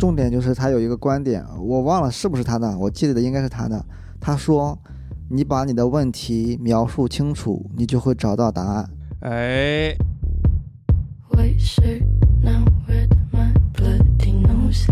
重点就是他有一个观点，我忘了是不是他的，我记得应该是他的。他说：“你把你的问题描述清楚，你就会找到答案。哎，White shirt, now red, my bloody nose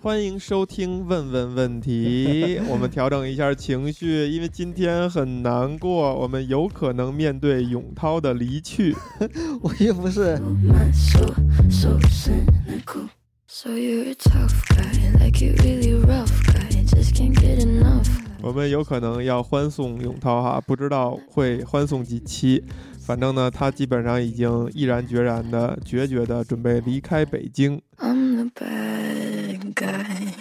欢迎收听《问问问题》，我们调整一下情绪，因为今天很难过，我们有可能面对永涛的离去。我又不是 Oh my soul, so cynical. So you're a tough guy, like you really rough guy. Just can't get enough. 我们有可能要欢送永涛哈，不知道会欢送几期。反正呢，他基本上已经毅然决然的、决绝的准备离开北京，I'm the bad guy.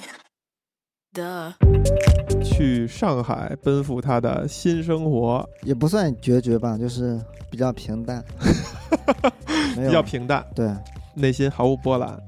去上海奔赴他的新生活，也不算决绝吧，就是比较平淡，没比较平淡，对，内心毫无波澜。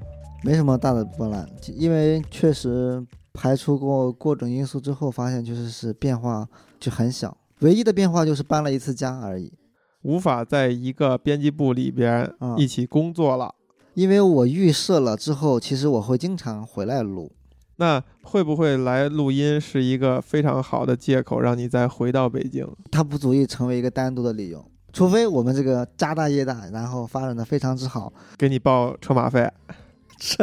没什么大的波澜，因为确实排除过各种因素之后，发现就是是变化就很小，唯一的变化就是搬了一次家而已。无法在一个编辑部里边啊一起工作了。因为我预设了之后，其实我会经常回来录。那会不会来录音是一个非常好的借口，让你再回到北京？它不足以成为一个单独的理由，除非我们这个家大业大，然后发展的非常之好，给你报车马费，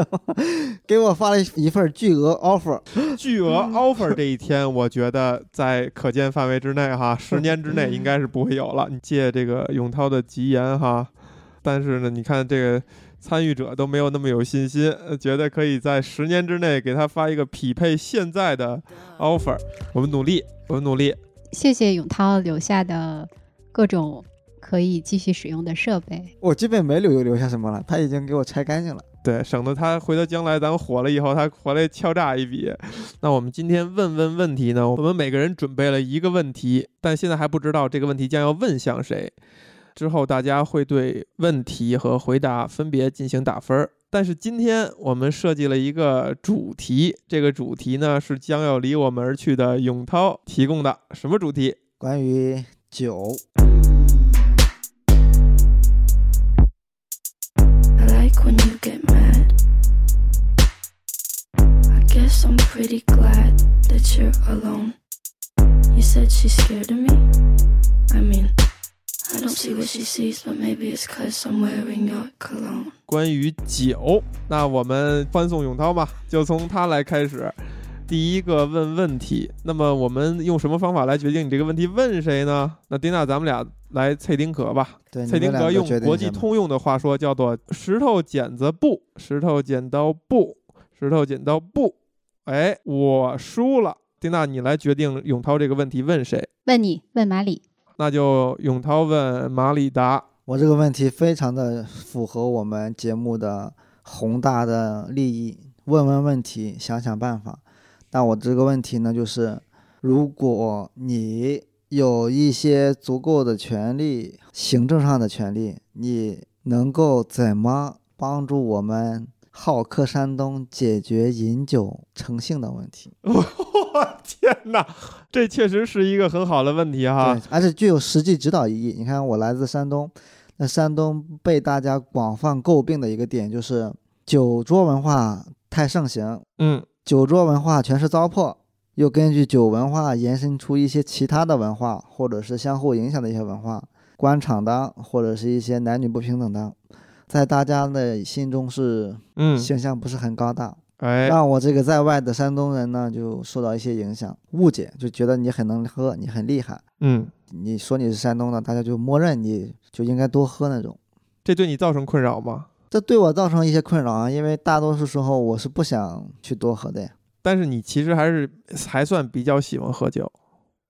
给我发了一份巨额 offer。巨额 offer 这一天，我觉得在可见范围之内哈，十年之内应该是不会有了。你借这个永涛的吉言哈，但是呢，你看这个参与者都没有那么有信心，呃觉得可以在十年之内给他发一个匹配现在的 offer。我们努力，我们努力。谢谢永涛留下的各种可以继续使用的设备。我基本没留留下什么了，他已经给我拆干净了。对，省得他回头将来咱们火了以后，他回来敲诈一笔。那我们今天问问问题呢？我们每个人准备了一个问题，但现在还不知道这个问题将要问向谁。之后大家会对问题和回答分别进行打分儿。但是今天我们设计了一个主题，这个主题呢是将要离我们而去的永涛提供的。什么主题？关于酒，关于酒，那我们欢送永涛吧，就从他来开始。第一个问问题，那么我们用什么方法来决定你这个问题问谁呢？那丁娜，咱们俩来猜丁壳吧。对，脆丁壳用国际通用的话说，叫做石头剪子布，石头剪刀布，石头剪刀布。哎，我输了。丁娜，你来决定永涛这个问题问谁？问你，问马里，那就永涛问马里达。我这个问题非常的符合我们节目的宏大的利益，问问问题，想想办法。那我这个问题呢，就是如果你有一些足够的权利，行政上的权利，你能够怎么帮助我们好客山东解决饮酒成性的问题？我天哪，这确实是一个很好的问题哈对。，而且具有实际指导意义。你看，我来自山东，那山东被大家广泛诟病的一个点就是酒桌文化太盛行，嗯，酒桌文化全是糟粕，又根据酒文化延伸出一些其他的文化，或者是相互影响的一些文化，官场的，或者是一些男女不平等的，在大家的心中是嗯，形象不是很高大。哎，让我这个在外的山东人呢，就受到一些影响，误解，就觉得你很能喝，你很厉害。嗯，你说你是山东的，大家就默认你就应该多喝那种。这对你造成困扰吗？这对我造成一些困扰啊，因为大多数时候我是不想去多喝的呀。但是你其实还是还算比较喜欢喝酒。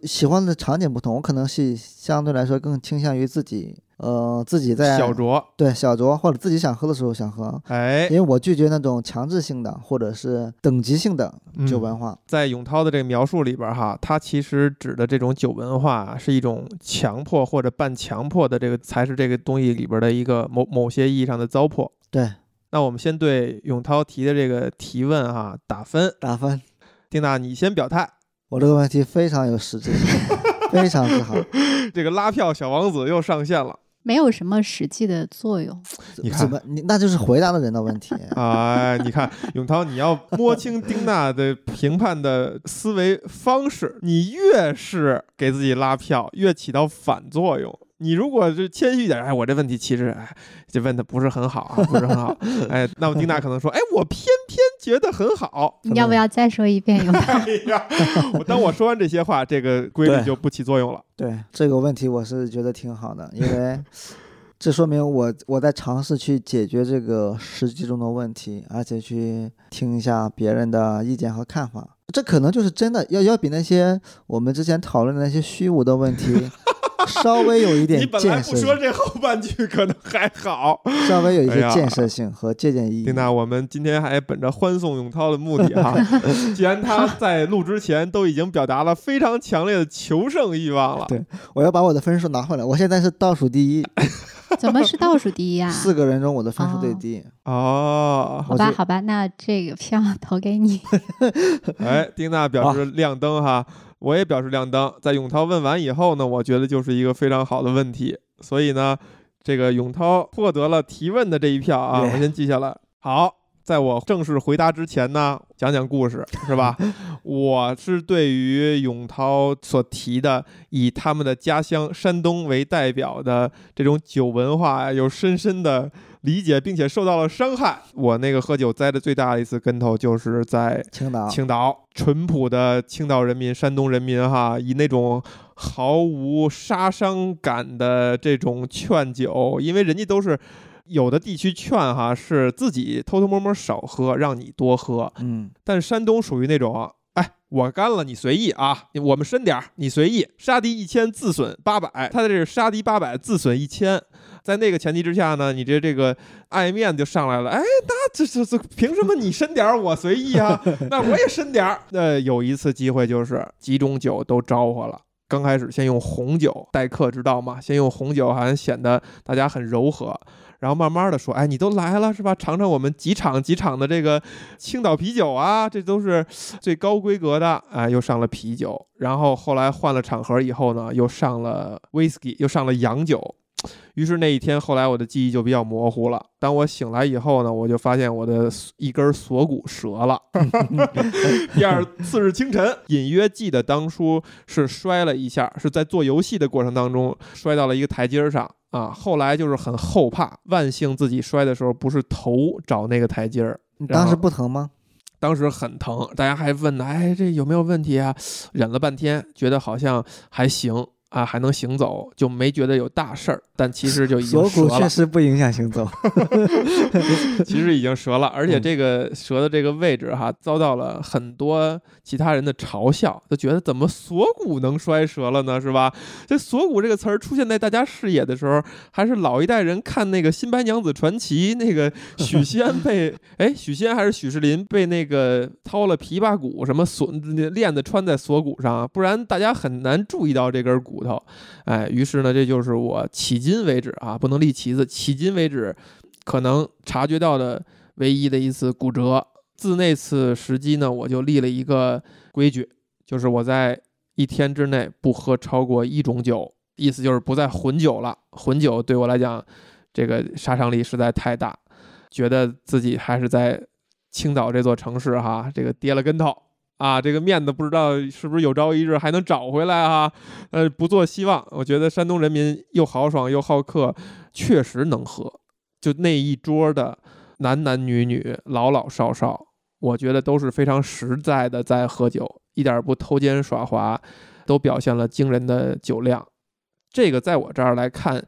喜欢的场景不同，我可能是相对来说更倾向于自己，呃，自己在小酌，对小酌或者自己想喝的时候想喝，哎因，为我拒绝那种强制性的或者是等级性的酒嗯文化。在永涛的这个描述里边哈，他其实指的这种酒文化啊是一种强迫或者半强迫的这个，才是这个东西里边的一个某某些意义上的糟粕。对，那我们先对永涛提的这个提问哈打分，打分。丁娜你先表态，我这个问题非常有实质性，非常之好。这个拉票小王子又上线了。没有什么实际的作用。你看怎么你那就是回答的人的问题。哎，你看，永涛，你要摸清丁娜的评判的思维方式，你越是给自己拉票，越起到反作用。你如果是谦虚一点，哎，我这问题其实，哎，就问的不是很好啊，不是很好，哎，那么丁娜可能说，哎，我偏偏觉得很好。你要不要再说一遍？有哎呀，我当我说完这些话，这个规律就不起作用了。对这个问题，我是觉得挺好的，因为 这说明我我在尝试去解决这个实际中的问题，而且去听一下别人的意见和看法。这可能就是真的要要比那些我们之前讨论的那些虚无的问题 稍微有一点你本来建设性，不说这后半句可能还好。稍微有一些建设性和借鉴意义丁。娜，我们今天还本着欢送永涛的目的哈，既然他在录之前都已经表达了非常强烈的求胜欲望了，对我要把我的分数拿回来，我现在是倒数第一，怎么是倒数第一啊？四个人中我的分数最哦低。哦，好吧，好吧，那这个票投给你。哎，丁娜表示亮灯哈，我也表示亮灯。在永涛问完以后呢，我觉得就是一个非常好的问题，所以呢，这个永涛获得了提问的这一票啊，我先记下来。好，在我正式回答之前呢，讲讲故事是吧？我是对于永涛所提的以他们的家乡山东为代表的这种酒文化呀，有深深的理解，并且受到了伤害。我那个喝酒栽的最大的一次跟头，就是在青岛，青岛淳朴的青岛人民、山东人民哈，以那种毫无杀伤感的这种劝酒，因为人家都是有的地区劝哈是自己偷偷摸摸少喝，让你多喝，嗯，但山东属于那种。哎，我干了，你随意啊！我们深点儿，你随意。杀敌一千，自损八百。他的这是杀敌八百，自损一千。在那个前提之下呢，你这这个爱面就上来了。哎，那这这这凭什么你深点儿，我随意啊？那我也深点儿。那，有一次机会就是几种酒都招呼了。刚开始先用红酒待客之道嘛，先用红酒好像显得大家很柔和，然后慢慢的说，哎，你都来了是吧？尝尝我们几场几场的这个青岛啤酒啊，这都是最高规格的。哎，又上了啤酒，然后后来换了场合以后呢，又上了 whisky，又上了洋酒。于是那一天，后来我的记忆就比较模糊了。当我醒来以后呢，我就发现我的一根锁骨折了。第二次日清晨，隐约记得当初是摔了一下，是在做游戏的过程当中摔到了一个台阶上啊。后来就是很后怕，万幸自己摔的时候不是头找那个台阶儿，你当时不疼吗？当时很疼，大家还问呢，哎，这有没有问题啊？忍了半天，觉得好像还行啊，还能行走，就没觉得有大事儿。但其实就已经锁骨确，实不影响行走。其实已经折了，而且嗯这个折的这个位置哈，遭到了很多其他人的嘲笑，就觉得怎么锁骨能摔折了呢？是吧？这锁骨这个词儿出现在大家视野的时候，还是老一代人看那个《新白娘子传奇》，那个许 仙被哎许仙还是许仕林被那个掏了琵琶骨什么锁链子穿在锁骨上，不然大家很难注意到这根骨头。哎，于是呢，这就是我迄今为止啊，不能立旗子，迄今为止可能察觉到的唯一的一次骨折。自那次时机呢，我就立了一个规矩，就是我在一天之内不喝超过一种酒，意思就是不再混酒了。混酒对我来讲，这个杀伤力实在太大，觉得自己还是在青岛这座城市哈，这个跌了跟头啊，这个面子不知道是不是有朝一日还能找回来哈。呃，不做希望。我觉得山东人民又豪爽又好客，确实能喝。就那一桌的男男女女、老老少少，我觉得都是非常实在的在喝酒，一点儿不偷奸耍滑，都表现了惊人的酒量。这个在我这儿来看，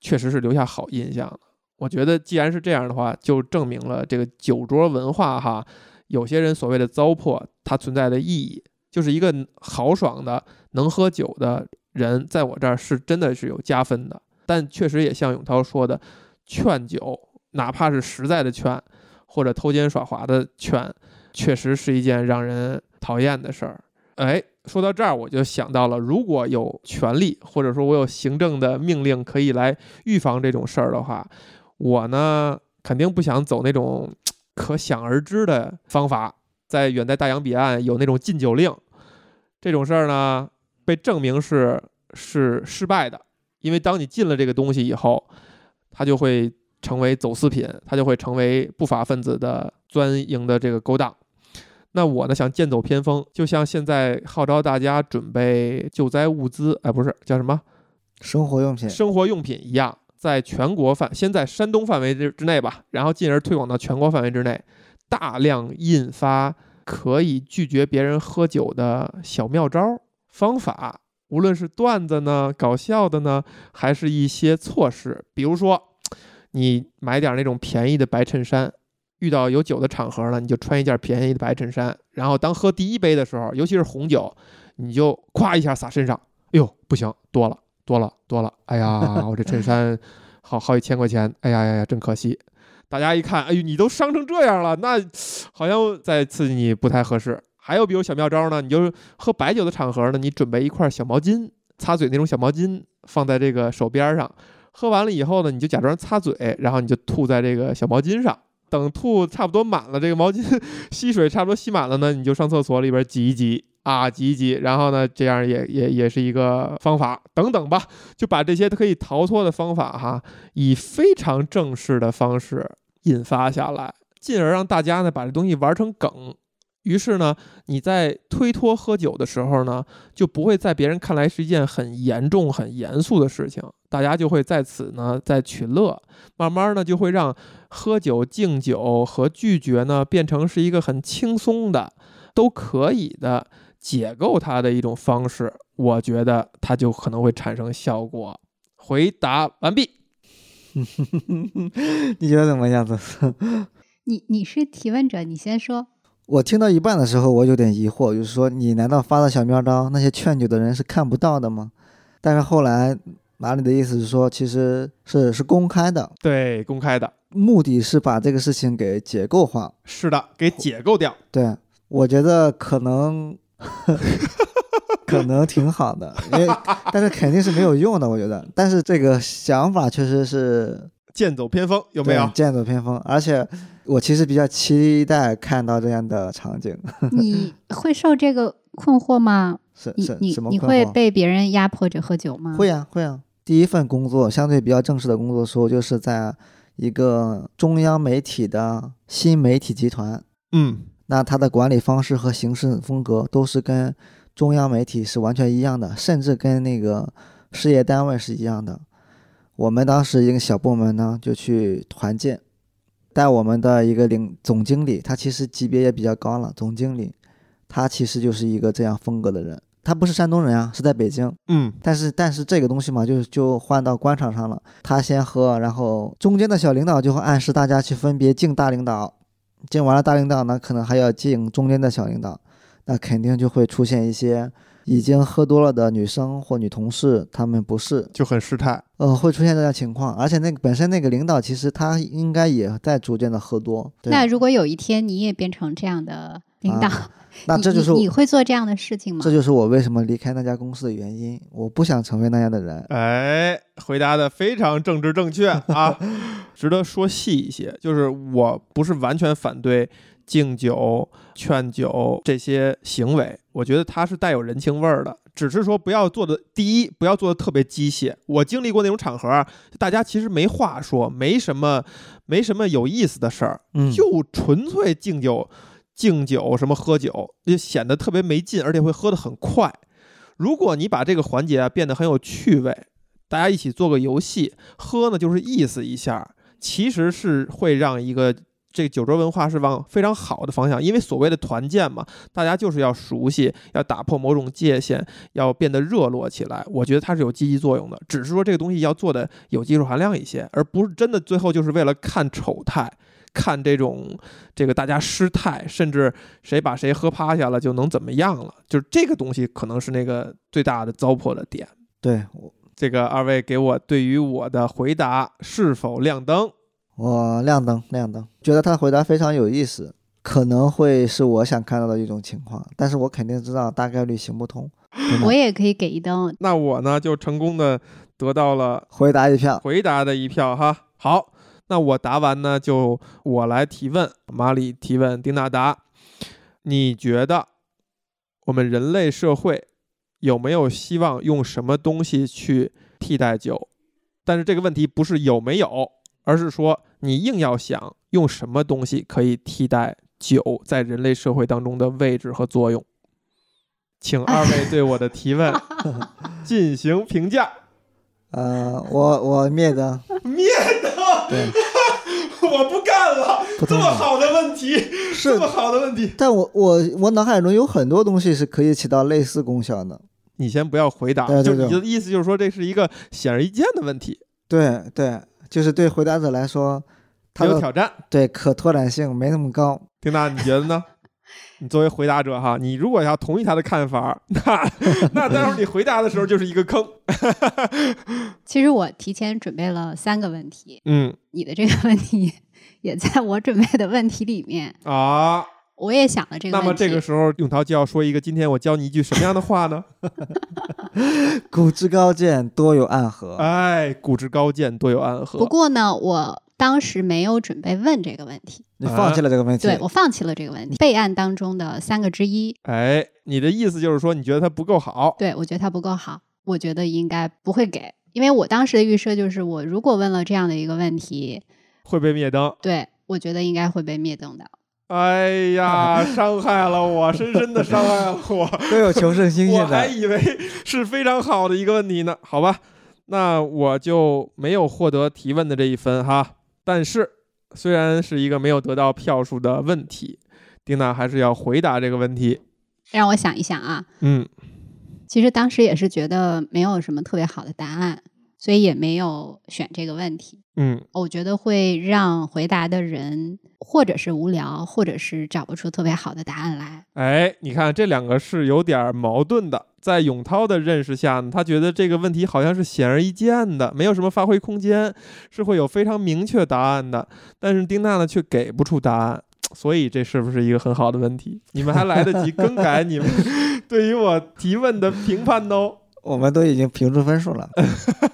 确实是留下好印象。我觉得既然是这样的话，就证明了这个酒桌文化哈，有些人所谓的糟粕，它存在的意义，就是一个豪爽的、能喝酒的人，在我这儿是真的是有加分的。但确实也像永涛说的，劝酒，哪怕是实在的劝，或者偷奸耍滑的劝，确实是一件让人讨厌的事儿。哎，说到这儿，我就想到了，如果有权利，或者说我有行政的命令可以来预防这种事儿的话，我呢肯定不想走那种可想而知的方法，在远在大洋彼岸有那种禁酒令。这种事儿呢，被证明是是失败的，因为当你禁了这个东西以后，它就会成为走私品，它就会成为不法分子的钻营的这个勾当。那我呢，想剑走偏锋，就像现在号召大家准备救灾物资，哎，不是叫什么生活用品，生活用品一样，在全国范，先在山东范围之之内吧，然后进而推广到全国范围之内，大量印发可以拒绝别人喝酒的小妙招方法，无论是段子呢、搞笑的呢，还是一些措施，比如说，你买点那种便宜的白衬衫。遇到有酒的场合呢，你就穿一件便宜的白衬衫，然后当喝第一杯的时候，尤其是红酒，你就咵一下洒身上。哎呦，不行，多了，多了，多了！哎呀，我这衬衫好好几千块钱，哎呀呀呀，真可惜。大家一看，哎呦，你都伤成这样了，那好像再刺激你不太合适。还有比如小妙招呢，你就是喝白酒的场合呢，你准备一块小毛巾，擦嘴那种小毛巾，放在这个手边上。喝完了以后呢，你就假装擦嘴，然后你就吐在这个小毛巾上。等吐差不多满了，这个毛巾 吸水差不多吸满了呢，你就上厕所里边挤一挤啊，挤一挤，然后呢，这样也也也是一个方法。等等吧，就把这些可以逃脱的方法哈，以非常正式的方式引发下来，进而让大家呢把这东西玩成梗。于是呢，你在推脱喝酒的时候呢，就不会在别人看来是一件很严重、很严肃的事情，大家就会在此呢在取乐，慢慢呢就会让喝酒、敬酒和拒绝呢变成是一个很轻松的、都可以的解构它的一种方式。我觉得它就可能会产生效果。回答完毕。你觉得怎么样子？你你是提问者，你先说。我听到一半的时候，我有点疑惑，就是说，你难道发的小妙招，那些劝酒的人是看不到的吗？但是后来马里的意思是说，其实是是公开的，对，公开的，目的是把这个事情给解构化。是的，给解构掉。对，我觉得可能 可能挺好的，因为但是肯定是没有用的，我觉得。但是这个想法确实是剑走偏锋，有没有？剑走偏锋，而且。我其实比较期待看到这样的场景。你会受这个困惑吗？是你你什么你会被别人压迫着喝酒吗？会啊会啊。第一份工作相对比较正式的工作，时候就是在一个中央媒体的新媒体集团。嗯，那他的管理方式和行事风格都是跟中央媒体是完全一样的，甚至跟那个事业单位是一样的。我们当时一个小部门呢，就去团建。带我们的一个领总经理，他其实级别也比较高了。总经理，他其实就是一个这样风格的人。他不是山东人啊，是在北京。嗯，但是但是这个东西嘛，就就换到官场上了。他先喝，然后中间的小领导就会暗示大家去分别敬大领导，敬完了大领导那，可能还要进中间的小领导，那肯定就会出现一些。已经喝多了的女生或女同事，她们不是就很失态，呃，会出现这样情况。而且那个本身那个领导，其实他应该也在逐渐的喝多。那如果有一天你也变成这样的领导，那这就是你会做这样的事情吗？这就是我为什么离开那家公司的原因。我不想成为那样的人。哎，回答的非常政治正确 啊，值得说细一些。就是我不是完全反对。敬酒、劝酒这些行为，我觉得它是带有人情味儿的。只是说不要做的，第一不要做的特别机械。我经历过那种场合，大家其实没话说，没什么，没什么有意思的事儿，就纯粹敬酒、敬酒什么喝酒，就显得特别没劲，而且会喝得很快。如果你把这个环节啊变得很有趣味，大家一起做个游戏，喝呢就是意思一下，其实是会让一个。这个酒桌文化是往非常好的方向，因为所谓的团建嘛，大家就是要熟悉，要打破某种界限，要变得热络起来。我觉得它是有积极作用的，只是说这个东西要做的有技术含量一些，而不是真的最后就是为了看丑态，看这种这个大家失态，甚至谁把谁喝趴下了就能怎么样了，就是这个东西可能是那个最大的糟粕的点。对，这个二位给我对于我的回答是否亮灯？我亮灯，亮灯，觉得他的回答非常有意思，可能会是我想看到的一种情况，但是我肯定知道大概率行不通。我也可以给一灯，那我呢就成功的得到了回答一票，回答的一票哈。好，那我答完呢，就我来提问，马里提问丁纳达，你觉得我们人类社会有没有希望用什么东西去替代酒？但是这个问题不是有没有，而是说你硬要想用什么东西可以替代酒在人类社会当中的位置和作用。请二位对我的提问 进行评价。呃，我我灭灯，灭灯，对，我不干了！不这么好的问题，是这么好的问题，但我我我脑海中有很多东西是可以起到类似功效的。你先不要回答，对对对就你的意思就是说这是一个显而易见的问题，对对，就是对回答者来说，他有挑战。对可拓展性没那么高。丁娜，你觉得呢？你作为回答者哈，你如果要同意他的看法，那那待会儿你回答的时候就是一个坑。其实我提前准备了三个问题，嗯你的这个问题也在我准备的问题里面，啊，我也想了这个问题。那么这个时候永涛就要说一个，今天我教你一句什么样的话呢？古之高见，多有暗合。哎，古之高见，多有暗合。不过呢，我当时没有准备问这个问题，你放弃了这个问题，对我放弃了这个问题，备案当中的三个之一。哎，你的意思就是说你觉得它不够好？对我觉得它不够好，我觉得应该不会给，因为我当时的预设就是，我如果问了这样的一个问题，会被灭灯。对我觉得应该会被灭灯的。哎呀，伤害了我，深深的伤害了我。都有求胜心。我还以为是非常好的一个问题呢。好吧，那我就没有获得提问的这一分哈。但是虽然是一个没有得到票数的问题，丁娜还是要回答这个问题。让我想一想啊，嗯，其实当时也是觉得没有什么特别好的答案，所以也没有选这个问题。嗯，我觉得会让回答的人或者是无聊，或者是找不出特别好的答案来。哎，你看这两个是有点矛盾的。在永涛的认识下呢，他觉得这个问题好像是显而易见的，没有什么发挥空间，是会有非常明确答案的。但是丁娜呢，却给不出答案，所以这是不是一个很好的问题？你们还来得及更改你们对于我提问的评判呢哦。我们都已经评出分数了，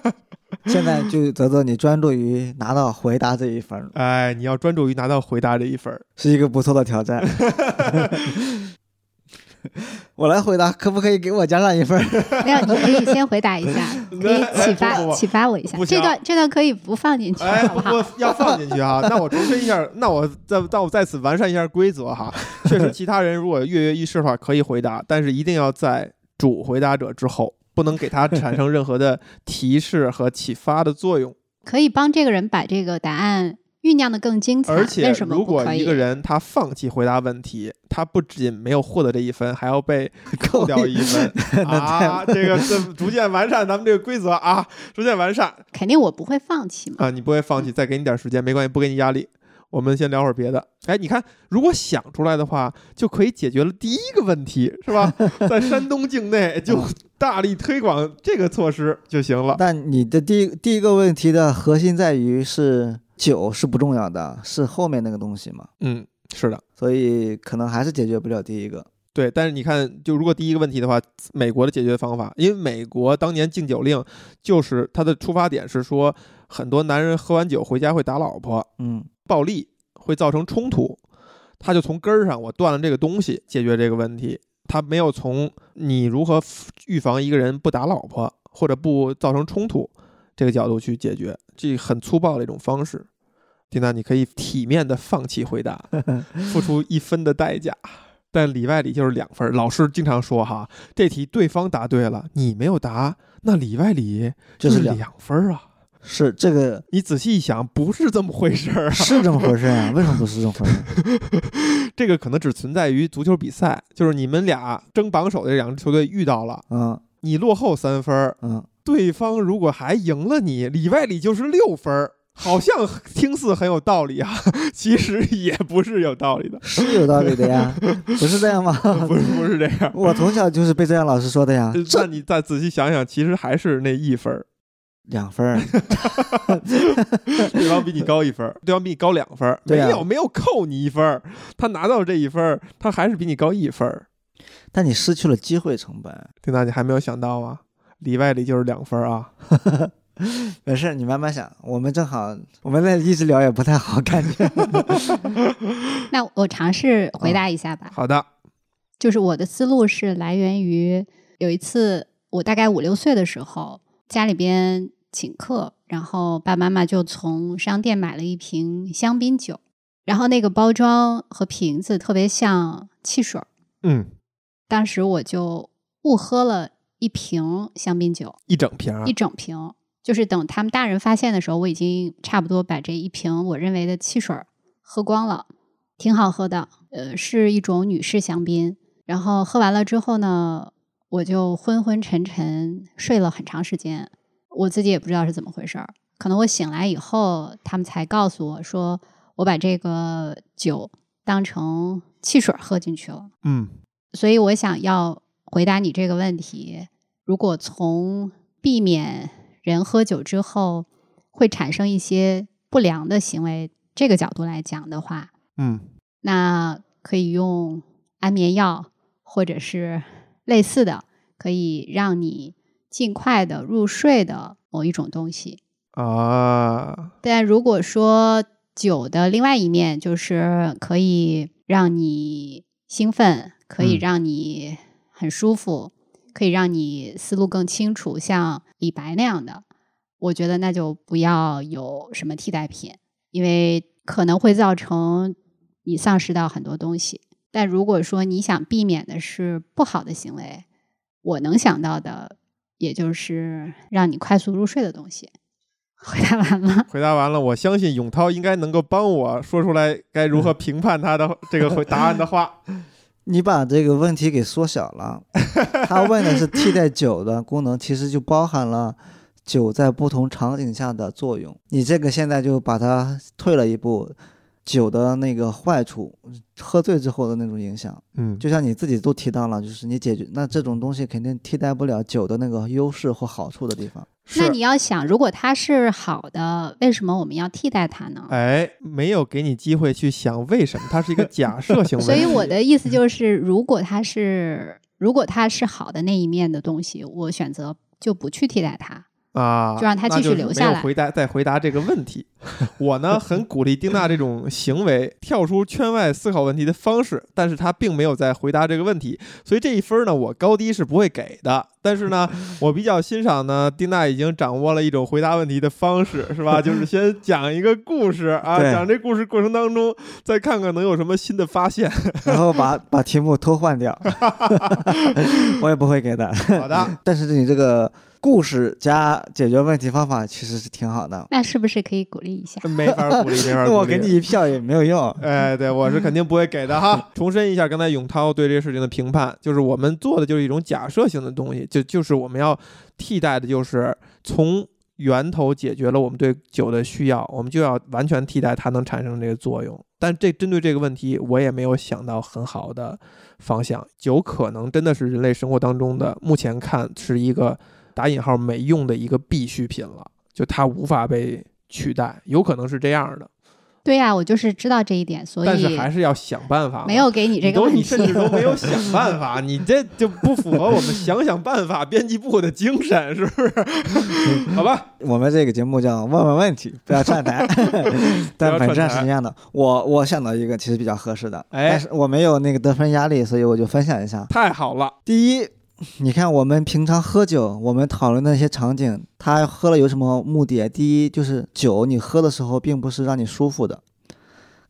现在就泽泽你专注于拿到回答这一分儿，哎，你要专注于拿到回答这一分儿。是一个不错的挑战。我来回答，可不可以给我加上一分？没有，你可以先回答一下，可以启不不不发启发我一下这段这段可以不放进去，哎，好不好？我要放进去哈。那我重申一下，那我再那我在此完善一下规则哈。确实，其他人如果跃跃欲试的话可以回答，但是一定要在主回答者之后，不能给他产生任何的提示和启发的作用。可以帮这个人把这个答案酝酿的更精彩。而且如果？一个人他放弃回答问题，他不仅没有获得这一分，还要被 扣掉一分 啊！这个这逐渐完善咱们这个规则啊，逐渐完善肯定我不会放弃嘛。啊！你不会放弃，再给你点时间，没关系，不给你压力。我们先聊会儿别的。哎，你看，如果想出来的话，就可以解决了第一个问题，是吧？在山东境内就大力推广这个措施就行了。但你的第一第一个问题的核心在于是酒是不重要的，是后面那个东西嘛，嗯，是的。所以可能还是解决不了第一个。对，但是你看，就如果第一个问题的话，美国的解决方法，因为美国当年禁酒令，就是它的出发点是说，很多男人喝完酒回家会打老婆，嗯，暴力会造成冲突，他就从根儿上我断了这个东西解决这个问题，他没有从你如何预防一个人不打老婆或者不造成冲突这个角度去解决，这很粗暴的一种方式。蒂娜，你可以体面的放弃回答，付出一分的代价。但里外里就是两分儿。老师经常说哈，这题对方答对了，你没有答，那里外里就是两两分儿啊。是这个你仔细一想，不是这么回事儿啊。是这么回事啊？为什么不是这么回事？这个可能只存在于足球比赛，就是你们俩争榜首的这两支球队遇到了，嗯你落后三分儿，嗯，对方如果还赢了你，里外里就是六分儿。好像听似很有道理啊，其实也不是有道理的，是有道理的呀，不是这样吗？不是不是这样。我从小就是被这样老师说的呀。那你再仔细想想，其实还是那一分儿，两分儿，对方比你高一分儿，对方比你高两分没有没有扣你一分儿，他拿到这一分儿，他还是比你高一分儿。但你失去了机会成本。丁大你还没有想到啊，里外里就是两分儿啊。没事，你慢慢想。我们正好，我们那一直聊也不太好，感觉。那我尝试回答一下吧。好的，就是我的思路是来源于有一次我大概五六岁的时候，家里边请客，然后爸爸妈妈就从商店买了一瓶香槟酒，然后那个包装和瓶子特别像汽水儿，嗯，当时我就误喝了一瓶香槟酒，一整瓶儿一整瓶。就是等他们大人发现的时候，我已经差不多把这一瓶我认为的汽水喝光了，挺好喝的。呃，是一种女士香槟。然后喝完了之后呢，我就昏昏沉沉睡了很长时间，我自己也不知道是怎么回事儿。可能我醒来以后，他们才告诉我说，我把这个酒当成汽水儿喝进去了。嗯所以我想要回答你这个问题：如果从避免人喝酒之后会产生一些不良的行为这个角度来讲的话，嗯。那可以用安眠药或者是类似的，可以让你尽快的入睡的某一种东西。啊，但如果说酒的另外一面就是可以让你兴奋，可以嗯。让你很舒服，可以让你思路更清楚，像李白那样的，我觉得那就不要有什么替代品，因为可能会造成你丧失到很多东西。但如果说你想避免的是不好的行为，我能想到的也就是让你快速入睡的东西。回答完了。回答完了，我相信永涛应该能够帮我说出来该如何评判他的这个回答案的话。你把这个问题给缩小了，他问的是替代酒的功能，其实就包含了酒在不同场景下的作用。你这个现在就把它退了一步，酒的那个坏处，喝醉之后的那种影响，嗯，就像你自己都提到了，就是你解决那这种东西肯定替代不了酒的那个优势或好处的地方。是那你要想，如果它是好的，为什么我们要替代它呢？哎，没有给你机会去想为什么，它是一个假设行为。所以我的意思就是，如果它是如果它是好的那一面的东西，我选择就不去替代它。啊，就让他继续那就是留下来没有回答再回答这个问题。我呢很鼓励丁娜这种行为，跳出圈外思考问题的方式，但是他并没有在回答这个问题，所以这一分呢，我高低是不会给的。但是呢，我比较欣赏呢，丁娜已经掌握了一种回答问题的方式，是吧？就是先讲一个故事啊，讲这故事过程当中，再看看能有什么新的发现。然后把把题目偷换掉，我也不会给的。好的，但是你这个故事加解决问题方法其实是挺好的。那是不是可以鼓励一下？没法鼓励，没法鼓励。我给你一票也没有用。哎，对，我是肯定不会给的哈。重申一下刚才永涛对这个事情的评判，就是我们做的就是一种假设性的东西，就就是我们要替代的就是从源头解决了我们对酒的需要，我们就要完全替代它能产生这个作用。但这针对这个问题，我也没有想到很好的方向。酒可能真的是人类生活当中的，目前看是一个打引号没用的一个必需品了，就它无法被取代，有可能是这样的。对呀、我就是知道这一点，所以但是还是要想办法。没有给你这个问题。你甚至都没有 想办法，你这就不符合我们想想办法编辑部的精神，是不是？好吧，我们这个节目叫问问问题，不要串台，但本质上是一样的。我我想到一个其实比较合适的，哎但是我没有那个得分压力，所以我就分享一下。太好了，第一，你看我们平常喝酒，我们讨论的那些场景，他喝了有什么目的？第一就是酒，你喝的时候并不是让你舒服的，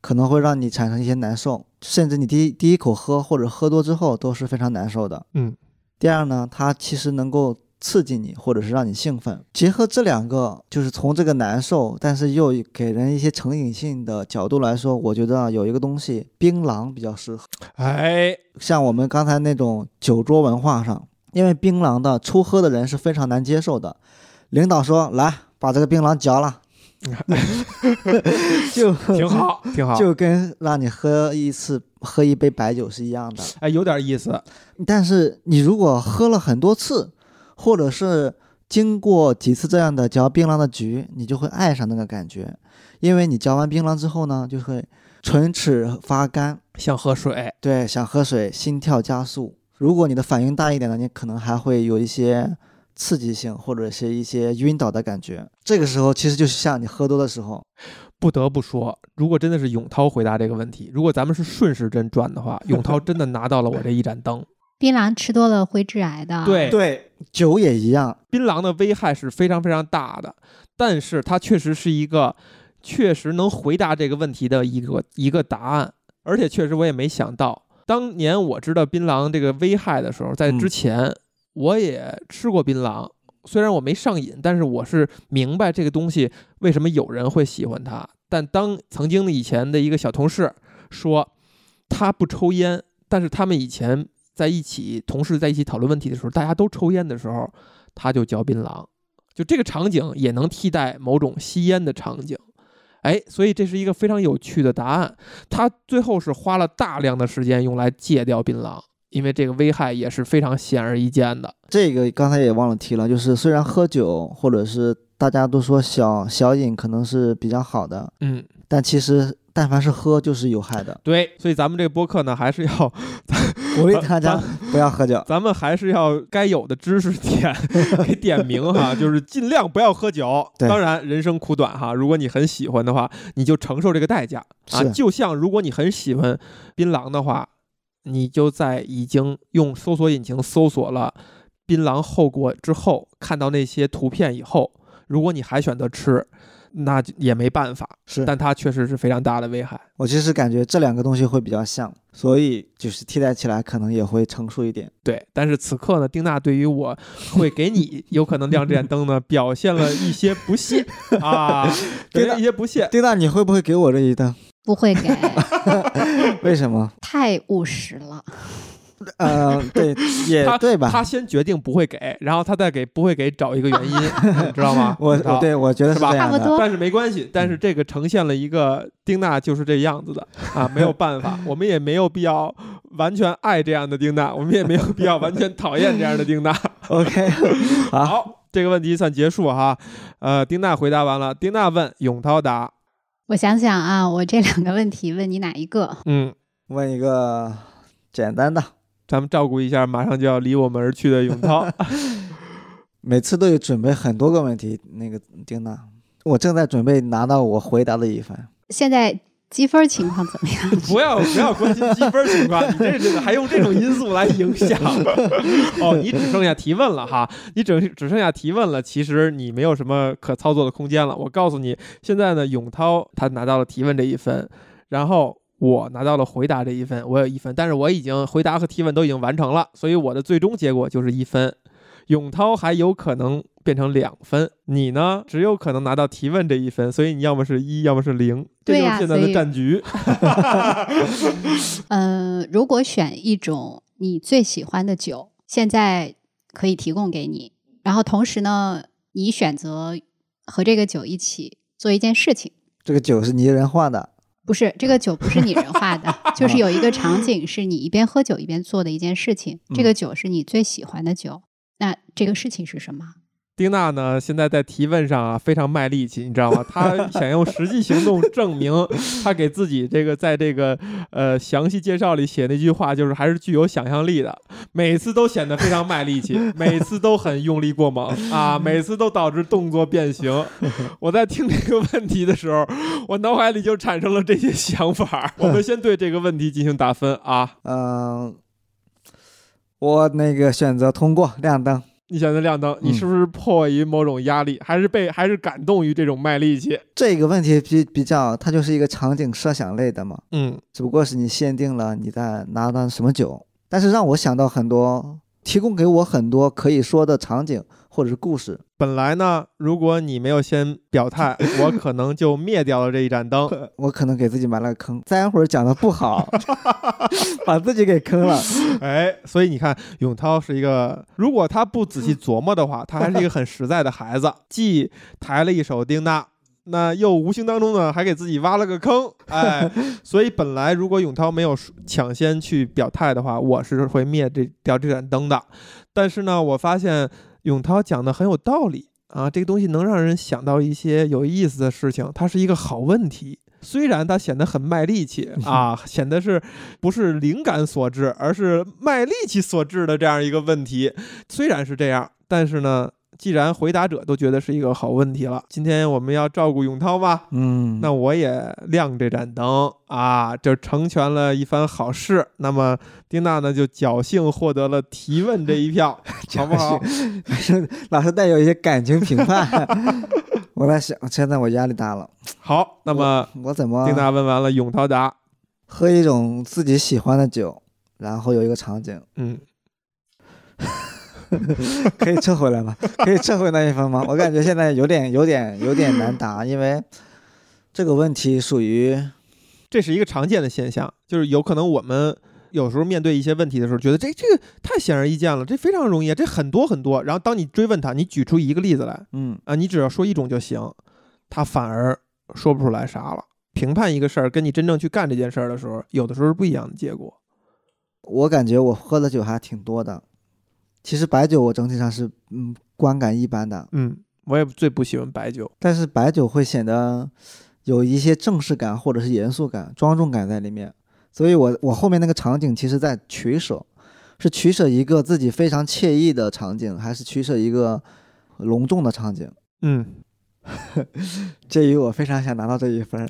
可能会让你产生一些难受，甚至你第一第一口喝或者喝多之后都是非常难受的。嗯。第二呢，它其实能够刺激你，或者是让你兴奋。结合这两个，就是从这个难受，但是又给人一些成瘾性的角度来说，我觉得啊有一个东西，槟榔比较适合。哎，像我们刚才那种酒桌文化上，因为槟榔的初喝的人是非常难接受的。领导说：“来，把这个槟榔嚼了。”就挺好，挺好，就跟让你喝一次喝一杯白酒是一样的。哎，有点意思。但是你如果喝了很多次，或者是经过几次这样的嚼槟榔的局，你就会爱上那个感觉，因为你嚼完槟榔之后呢，就会唇齿发干，想喝水，对，想喝水，心跳加速。如果你的反应大一点呢，你可能还会有一些刺激性，或者是一些晕倒的感觉。这个时候其实就是像你喝多的时候，不得不说，如果真的是永涛回答这个问题，如果咱们是顺时针转的话，永涛真的拿到了我这一盏灯。槟榔吃多了会致癌的。，对，对，酒也一样。槟榔的危害是非常非常大的，但是它确实是一个确实能回答这个问题的一个一个答案，而且确实我也没想到，当年我知道槟榔这个危害的时候，在之前、我也吃过槟榔，虽然我没上瘾，但是我是明白这个东西为什么有人会喜欢它。但当曾经的以前的一个小同事说他不抽烟，但是他们以前在一起，同事在一起讨论问题的时候，大家都抽烟的时候，他就嚼槟榔，就这个场景也能替代某种吸烟的场景。哎，所以这是一个非常有趣的答案。他最后是花了大量的时间用来戒掉槟榔，因为这个危害也是非常显而易见的。这个刚才也忘了提了，就是虽然喝酒或者是大家都说小小饮可能是比较好的，嗯，但其实但凡是喝就是有害的，对，所以咱们这个播客呢，还是要 鼓励大家不要喝酒。咱们还是要该有的知识点给点明哈，就是尽量不要喝酒。对当然人生苦短哈，如果你很喜欢的话，你就承受这个代价啊。就像如果你很喜欢槟榔的话，你就在已经用搜索引擎搜索了槟榔后果之后，看到那些图片以后，如果你还选择吃，那就也没办法。是，但它确实是非常大的危害。我其实感觉这两个东西会比较像，所以就是替代起来可能也会成熟一点。对，但是此刻呢，丁娜对于我会给你 有可能亮这盏灯呢，表现了一些不屑 啊，表现一些不屑。丁娜，你会不会给我这一灯？不会给，为什么？太务实了。呃，对，也他对吧？他先决定不会给，然后他再给不会给找一个原因，你知道吗？我我对我觉得是吧这样的。差不多但是没关系，但是这个呈现了一个丁娜就是这样子的啊，没有办法，我们也没有必要完全爱这样的丁娜，我们也没有必要完全讨厌这样的丁娜。OK，好，好，这个问题算结束哈。呃，丁娜回答完了，丁娜问，永涛答，我想想啊，我这两个问题问你哪一个？嗯，问一个简单的，咱们照顾一下马上就要离我们而去的永涛。每次都有准备很多个问题。那个丁娜，我正在准备拿到我回答的一份。现在积分情况怎么样？不要不要关心积分情况，你这这个还用这种因素来影响？哦，你只剩下提问了哈，你只只剩下提问了，其实你没有什么可操作的空间了。我告诉你，现在呢，永涛他拿到了提问这一分，然后我拿到了回答这一分，我有一分，但是我已经回答和提问都已经完成了，所以我的最终结果就是一分。永涛还有可能变成两分，你呢只有可能拿到提问这一分，所以你要么是一，要么是零，这对就是现在的战局。呃，如果选一种你最喜欢的酒，现在可以提供给你，然后同时呢，你选择和这个酒一起做一件事情。这个酒是泥人画的，不是这个酒不是拟人化的，就是有一个场景是你一边喝酒一边做的一件事情。这个酒是你最喜欢的酒，那这个事情是什么？丁娜呢，现在在提问上啊非常卖力气，你知道吗？她 想用实际行动证明她给自己这个在这个呃详细介绍里写那句话，就是还是具有想象力的。每次都显得非常卖力气，每次都很用力过猛啊，每次都导致动作变形。我在听这个问题的时候，我脑海里就产生了这些想法。我们先对这个问题进行打分啊。嗯、我那个选择通过亮灯。你选择亮灯，你嗯是不是迫于某种压力，还是被还是感动于这种卖力气？这个问题比比较，它就是一个场景设想类的嘛，嗯。只不过是你限定了你在拿的什么酒，但是让我想到很多，提供给我很多可以说的场景或者是故事。本来呢，如果你没有先表态，我可能就灭掉了这一盏灯。我可能给自己埋了个坑，待会儿讲的不好，把自己给坑了。哎，所以你看，永涛是一个，如果他不仔细琢磨的话，他还是一个很实在的孩子，既抬了一手丁娜。那又无形当中呢，还给自己挖了个坑，哎，所以本来如果永涛没有抢先去表态的话，我是会灭这掉这盏灯的。但是呢，我发现永涛讲的很有道理啊，这个东西能让人想到一些有意思的事情，它是一个好问题。虽然它显得很卖力气 啊，显得是不是灵感所致，而是卖力气所致的这样一个问题。虽然是这样，但是呢，既然回答者都觉得是一个好问题了，今天我们要照顾永涛吧，嗯，那我也亮这盏灯啊，就成全了一番好事。那么丁娜呢，就侥幸获得了提问这一票，好不好？老是带有一些感情评判。我在想，现在我压力大了，好，那么我怎么丁娜问完了，永涛答，喝一种自己喜欢的酒，然后有一个场景，嗯，可以撤回来吗？可以撤回那一分吗？我感觉现在有点、有点、有点难答，因为这个问题属于这是一个常见的现象，就是有可能我们有时候面对一些问题的时候，觉得这这个太显而易见了，这非常容易，这很多很多。然后当你追问他，你举出一个例子来嗯，啊，你只要说一种就行，他反而说不出来啥了。评判一个事儿，跟你真正去干这件事儿的时候，有的时候是不一样的结果。我感觉我喝的酒还挺多的。其实白酒我整体上是嗯观感一般的，嗯，我也最不喜欢白酒。但是白酒会显得有一些正式感或者是严肃感、庄重感在里面。所以我我后面那个场景其实在取舍，是取舍一个自己非常惬意的场景，还是取舍一个隆重的场景？嗯，介于我非常想拿到这一分儿。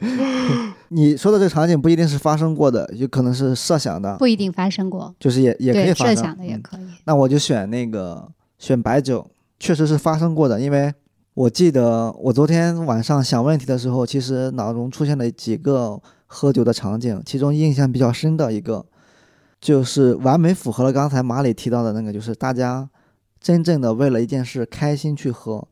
你说的这个场景不一定是发生过的，有可能是设想的，不一定发生过，就是也也可以，发生。设想的也嗯可以。那我就选那个选白酒，确实是发生过的，因为我记得我昨天晚上想问题的时候，其实脑中出现了几个喝酒的场景，其中印象比较深的一个，就是完美符合了刚才马里提到的那个，就是大家真正的为了一件事开心去喝，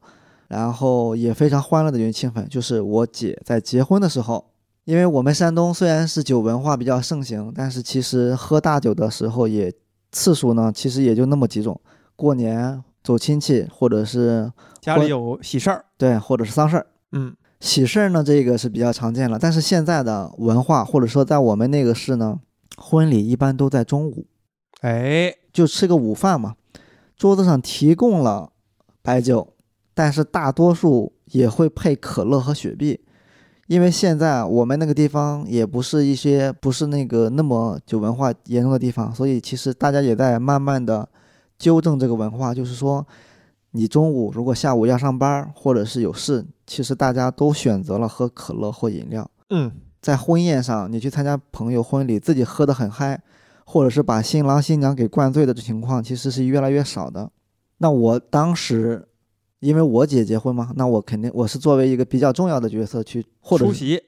然后也非常欢乐的一种气氛，就是我姐在结婚的时候。因为我们山东虽然是酒文化比较盛行，但是其实喝大酒的时候也次数呢，其实也就那么几种，过年走亲戚，或者是家里有喜事儿。对，或者是丧事儿。嗯喜事儿呢，这个是比较常见了，但是现在的文化或者说在我们那个市呢，婚礼一般都在中午，哎，就吃个午饭嘛，桌子上提供了白酒，但是大多数也会配可乐和雪碧。因为现在我们那个地方也不是一些不是那个那么酒文化严重的地方，所以其实大家也在慢慢的纠正这个文化，就是说，你中午如果下午要上班或者是有事，其实大家都选择了喝可乐或饮料。嗯在婚宴上，你去参加朋友婚礼，自己喝得很嗨，或者是把新郎新娘给灌醉的这情况，其实是越来越少的。那我当时，因为我姐结婚嘛，那我肯定我是作为一个比较重要的角色去，或者出席，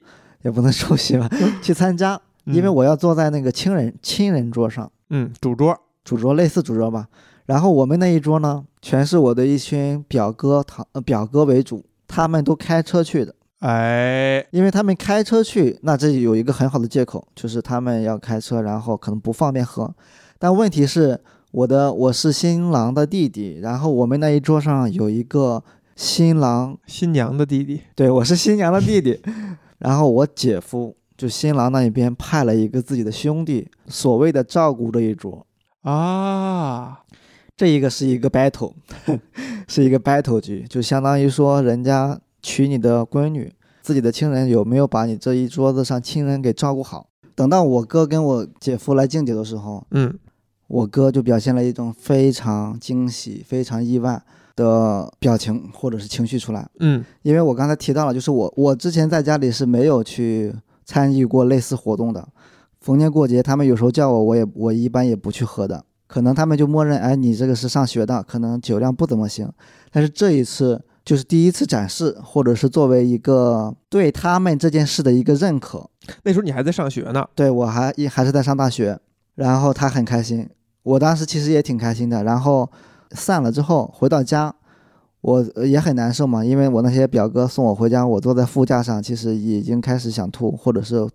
也不能出席吧，去参加，因为嗯我要坐在那个亲人亲人桌上，嗯主桌，主桌类似主桌吧。然后我们那一桌呢，全是我的一群表哥堂呃表哥为主，他们都开车去的。哎，因为他们开车去，那这有一个很好的借口，就是他们要开车，然后可能不方便喝。但问题是，我的我是新郎的弟弟，然后我们那一桌上有一个新郎，新娘的弟弟，对我是新娘的弟弟，然后我姐夫就新郎那一边派了一个自己的兄弟，所谓的照顾这一桌。啊，这一个是一个 battle，是一个 battle 局，就相当于说人家娶你的闺女，自己的亲人有没有把你这一桌子上亲人给照顾好。等到我哥跟我姐夫来敬酒的时候，嗯我哥就表现了一种非常惊喜、非常意外的表情或者是情绪出来。嗯因为我刚才提到了，就是我我之前在家里是没有去参与过类似活动的，逢年过节他们有时候叫我，我也我一般也不去喝的，可能他们就默认，哎，你这个是上学的，可能酒量不怎么行。但是这一次就是第一次展示，或者是作为一个对他们这件事的一个认可，那时候你还在上学呢，对我还一还是在上大学，然后他很开心，我当时其实也挺开心的。然后散了之后回到家，我呃也很难受嘛，因为我那些表哥送我回家，我坐在副驾上，其实已经开始想吐，或者是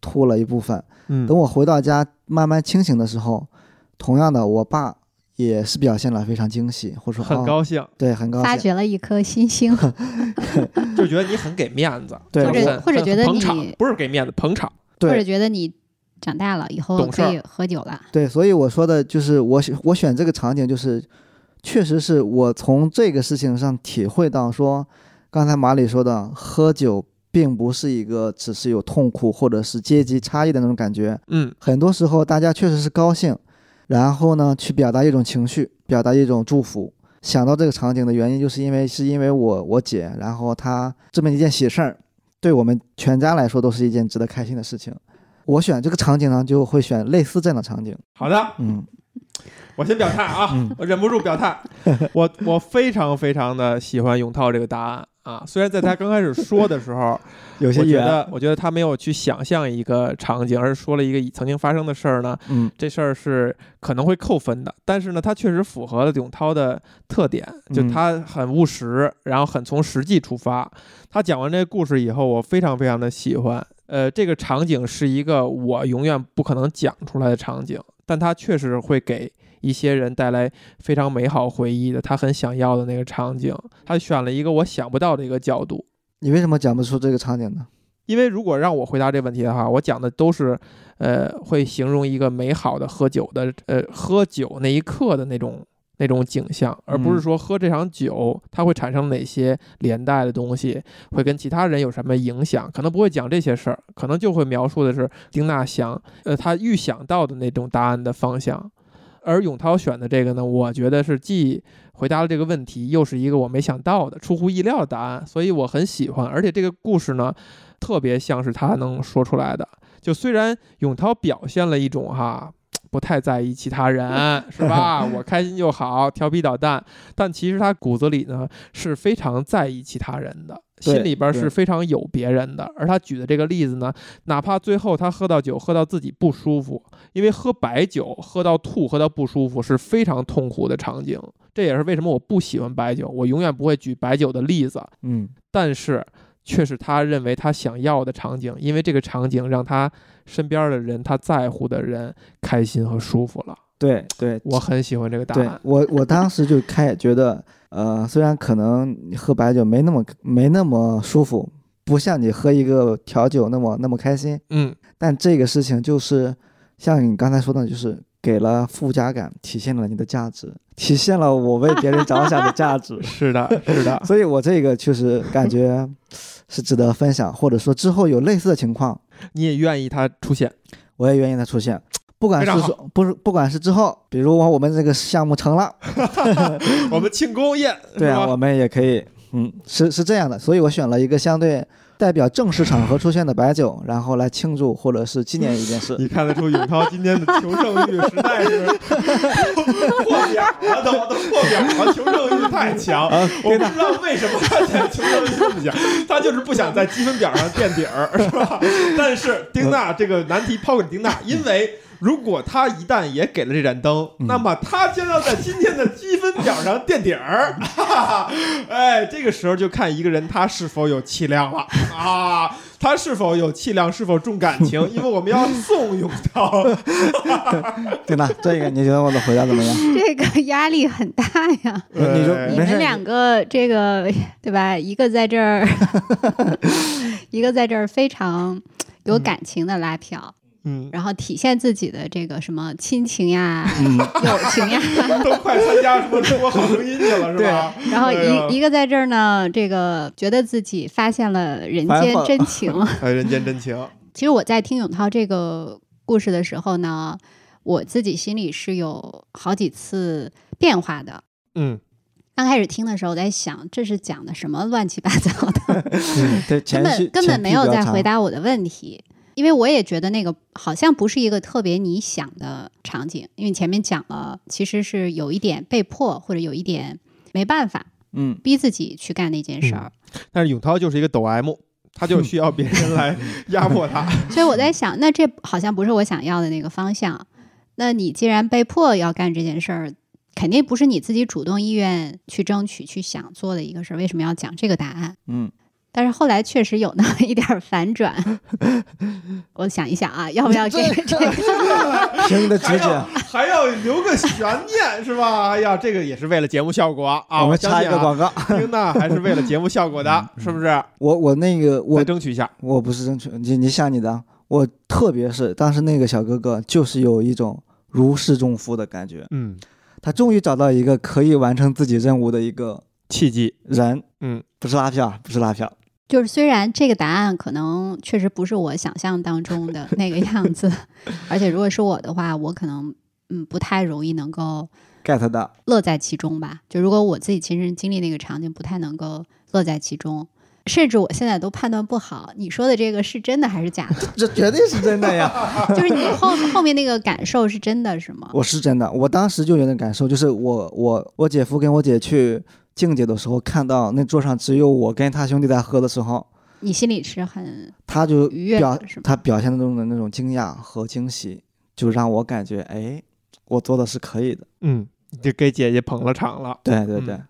吐了一部分。嗯等我回到家慢慢清醒的时候，同样的，我爸也是表现了非常惊喜，或者说哦很高兴，对，很高兴发兴。掘了一颗新星，就觉得你很给面子，对或很很或者觉得捧场你不是给面子，捧场，或者对觉得你长大了以后可以喝酒了。对，所以我说的就是我选我选这个场景，就是确实是我从这个事情上体会到说，刚才马里说的，喝酒并不是一个只是有痛苦或者是阶级差异的那种感觉。嗯很多时候大家确实是高兴，然后呢去表达一种情绪，表达一种祝福。想到这个场景的原因，就是因为是因为我我姐，然后她这么一件喜事儿，对我们全家来说都是一件值得开心的事情。我选这个场景呢，就会选类似这样的场景。好的，嗯我先表态啊，嗯我忍不住表态，我我非常非常的喜欢永涛这个答案啊。虽然在他刚开始说的时候，有些。我觉得我觉得他没有去想象一个场景，而是说了一个曾经发生的事儿呢。嗯这事儿是可能会扣分的，但是呢，他确实符合了永涛的特点，就嗯他很务实，然后很从实际出发。他讲完这个故事以后，我非常非常的喜欢。呃，这个场景是一个我永远不可能讲出来的场景，但它确实会给一些人带来非常美好回忆的。他很想要的那个场景，他选了一个我想不到的一个角度。你为什么讲不出这个场景呢？因为如果让我回答这个问题的话，我讲的都是，呃，会形容一个美好的喝酒的，呃，喝酒那一刻的那种那种景象，而不是嗯说喝这场酒它会产生哪些连带的东西，会跟其他人有什么影响，可能不会讲这些事儿，可能就会描述的是丁娜想，呃，他预想到的那种答案的方向。而永涛选的这个呢，我觉得是既回答了这个问题，又是一个我没想到的、出乎意料的答案，所以我很喜欢。而且这个故事呢，特别像是他能说出来的。就虽然永涛表现了一种哈不太在意其他人，是吧？我开心就好，调皮捣蛋，但其实他骨子里呢是非常在意其他人的。心里边对是非常有别人的，而他举的这个例子呢，哪怕最后他喝到酒，喝到自己不舒服，因为喝白酒喝到吐、喝到不舒服是非常痛苦的场景。这也是为什么我不喜欢白酒，我永远不会举白酒的例子。嗯但是却是他认为他想要的场景，因为这个场景让他身边的人、他在乎的人开心和舒服了。对对，我很喜欢这个答案。我我当时就开觉得，呃，虽然可能你喝白酒没那么没那么舒服，不像你喝一个调酒那么那么开心，嗯，但这个事情就是像你刚才说的，就是给了附加感，体现了你的价值，体现了我为别人着想的价值 是的，是的，所以我这个确实感觉是值得分享，或者说之后有类似的情况，你也愿意它出现。我也愿意它出现。不管是说不是，不管是之后，比如我我们这个项目成了 我们庆功宴，对啊，我们也可以，嗯，是是这样的，所以我选了一个相对代表正式场合出现的白酒，然后来庆祝或者是纪念一件事。你看得出永涛今天的求胜欲实在是破表了，都都破表了，求胜欲太强。啊，我不知道为什么他现在求胜欲这么强，他就是不想在积分表上垫底儿，是吧？但是丁娜这个难题抛给丁娜，因为。如果他一旦也给了这盏灯，嗯那么他将要在今天的积分表上垫底儿。哈哈，哎，这个时候就看一个人他是否有气量了啊，他是否有气量，是否重感情，因为我们要送永涛。对吧？这个你觉得我的回答怎么样？这个压力很大呀。你你就哎你们两个这个对吧？一个在这儿，一个在这儿非常有感情的拉票，嗯，然后体现自己的这个什么亲情呀、嗯，友情呀，都快参加什么中国好声音去了，是吧？然后哎一一个在这儿呢，这个觉得自己发现了人间真情。哎，人间真情。其实我在听永涛这个故事的时候呢，我自己心里是有好几次变化的。嗯，刚开始听的时候，我在想这是讲的什么乱七八糟的，嗯，根本根本没有在回。答我的问题。因为我也觉得那个好像不是一个特别你想的场景，因为前面讲了，其实是有一点被迫或者有一点没办法嗯，逼自己去干那件事儿，但是永涛就是一个抖 M，他就需要别人来压迫他。所以我在想，那这好像不是我想要的那个方向。那你既然被迫要干这件事儿，肯定不是你自己主动意愿去争取、去想做的一个事儿。为什么要讲这个答案？嗯，但是后来确实有那么一点儿反转。我想一想啊，要不要给这个？听你的直还要觉，还要留个悬念是吧？哎呀，这个也是为了节目效果啊！我们插一个广告。听的还是为了节目效果的，是不是？我我那个我再争取一下。我不是争取，你你想你的，我特别是当时那个小哥哥，就是有一种如释重负的感觉，嗯，他终于找到一个可以完成自己任务的一个契机。人，嗯，不是拉票，不是拉票，就是虽然这个答案可能确实不是我想象当中的那个样子，而且如果是我的话，我可能嗯不太容易能够 get 到，乐在其中吧。就如果我自己亲身经历那个场景，不太能够乐在其中，甚至我现在都判断不好你说的这个是真的还是假的。这绝对是真的呀！就是你后后面那个感受是真的是吗？我是真的，我当时就有点感受，就是我我我姐夫跟我姐去静姐的时候，看到那桌上只有我跟他兄弟在喝的时候，你心里是很他就？他表现中的那种惊讶和惊喜，就让我感觉，哎，我做的是可以的。嗯，就给姐姐捧了场了。对对对，嗯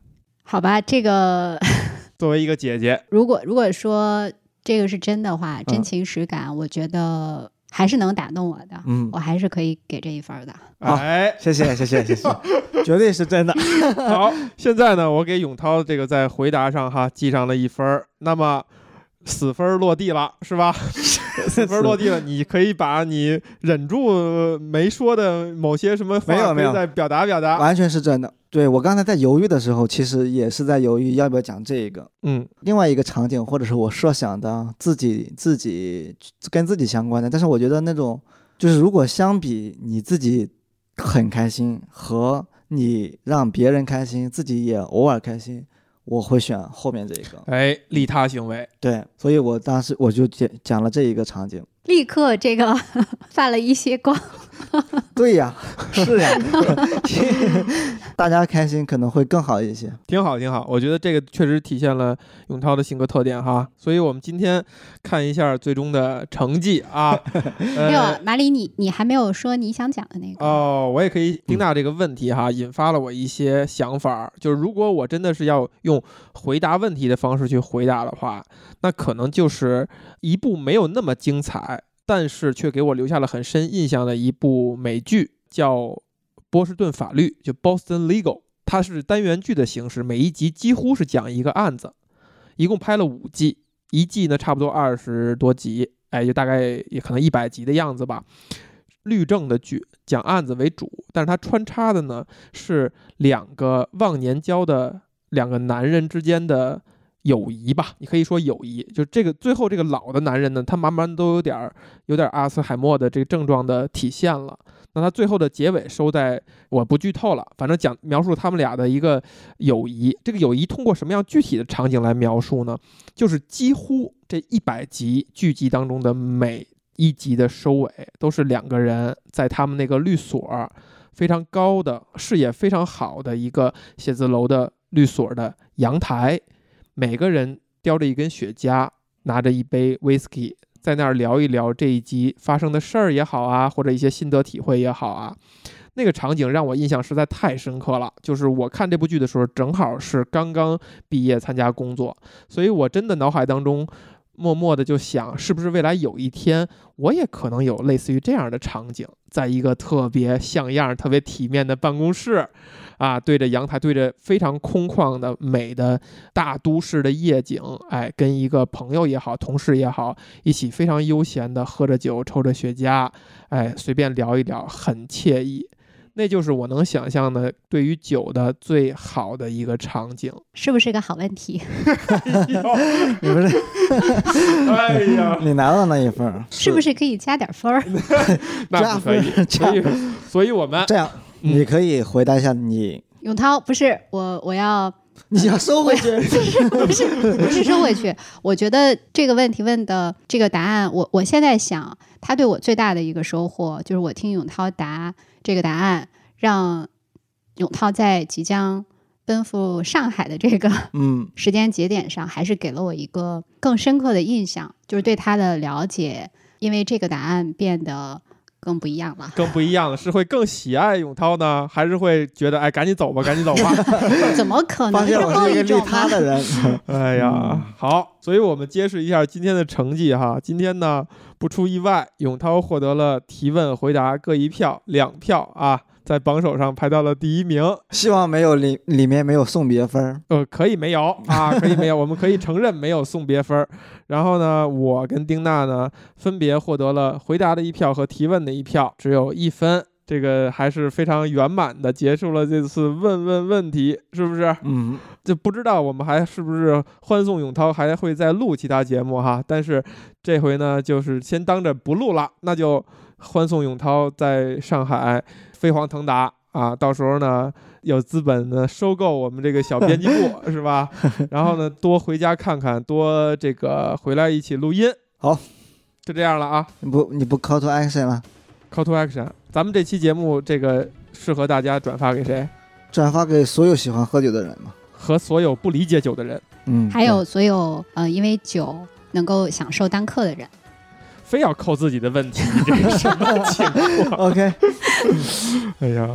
好吧，这个 作为一个姐姐，如果如果说这个是真的话，真嗯情实感，我觉得还是能打动我的，嗯我，还是可以给这一分的。好哎，谢谢谢谢谢谢，绝对是真的。好，现在呢，我给永涛这个在回答上哈记上了一分，那么死分儿落地了，是吧？死分儿落地了，你可以把你忍住没说的某些什么话，没有没有再表达表达。完全是真的。对我刚才在犹豫的时候，其实也是在犹豫要不要讲这个。嗯另外一个场景，或者是我设想的自己自己跟自己相关的，但是我觉得那种就是如果相比你自己很开心和你让别人开心，自己也偶尔开心，我会选后面这一个。哎，利他行为，对，所以我当时我就讲讲了这一个场景。立刻这个 泛了一些光，对呀，是呀，大家开心可能会更好一些。挺好挺好。我觉得这个确实体现了永涛的性格特点哈。所以我们今天看一下最终的成绩啊。没有呃，马里，你你还没有说你想讲的那个。哦，我也可以听到这个问题哈，引发了我一些想法。就是如果我真的是要用回答问题的方式去回答的话，那可能就是一部没有那么精彩，但是却给我留下了很深印象的一部美剧，叫《波士顿法律》，就 Boston Legal。它是单元剧的形式，每一集几乎是讲一个案子，一共拍了五季，一季呢差不多二十多集，哎，就大概也可能一百集的样子吧。律政的剧，讲案子为主，但是它穿插的呢是两个忘年交的两个男人之间的友谊吧，你可以说友谊。就这个最后这个老的男人呢，他慢慢都有点儿有点阿兹海默的这个症状的体现了。那他最后的结尾收在我不剧透了，反正讲描述他们俩的一个友谊。这个友谊通过什么样具体的场景来描述呢？就是几乎这一百集剧集当中的每一集的收尾都是两个人在他们那个律所非常高的视野非常好的一个写字楼的律所的阳台，每个人叼着一根雪茄，拿着一杯 whisky，在那儿聊一聊这一集发生的事儿也好啊，或者一些心得体会也好啊。那个场景让我印象实在太深刻了，就是我看这部剧的时候，正好是刚刚毕业参加工作，所以我真的脑海当中默默的就想，是不是未来有一天我也可能有类似于这样的场景，在一个特别像样、特别体面的办公室，啊，对着阳台，对着非常空旷的美的大都市的夜景，哎，跟一个朋友也好，同事也好，一起非常悠闲的喝着酒，抽着雪茄，哎，随便聊一聊，很惬意。那就是我能想象的对于酒的最好的一个场景。是不是个好问题？你不是哎呀，你拿到那一份儿，是不是可以加点分儿？那不可以，所加以，所以我们这样？嗯你可以回答一下你，永涛，不是我，我要你要收回去。不是不是收回去。我觉得这个问题问的这个答案，我我现在想，他对我最大的一个收获就是我听永涛答这个答案，让永涛在即将奔赴上海的这个嗯，时间节点上，还是给了我一个更深刻的印象，就是对他的了解，因为这个答案变得更不一样了。更不一样了，是会更喜爱永涛呢，还是会觉得哎，赶紧走吧，赶紧走吧？怎么可能发现我是一个利？他的人。哎呀，好，所以我们揭示一下今天的成绩哈。今天呢，不出意外，永涛获得了提问、回答各一票，两票啊，在榜首上排到了第一名。希望没有里里面没有送别分儿。呃，可以没有啊，可以没有，我们可以承认没有送别分儿。然后呢，我跟丁娜呢，分别获得了回答的一票和提问的一票，只有一分。这个还是非常圆满的结束了这次问问问题，是不是？嗯，就不知道我们还是不是欢送永涛还会再录其他节目哈，但是这回呢，就是先当着不录了，那就欢送永涛在上海飞黄腾达啊，到时候呢有资本呢收购我们这个小编辑部 是吧？然后呢多回家看看，多这个回来一起录音。好，就这样了啊你不你不 call to action 吗？，Call to action，咱们这期节目这个适合大家转发给谁？转发给所有喜欢喝酒的人嘛。和所有不理解酒的人。嗯，还有所有呃，因为酒能够享受单客的人。非要扣自己的问题，这是什么情况？OK。哎呀，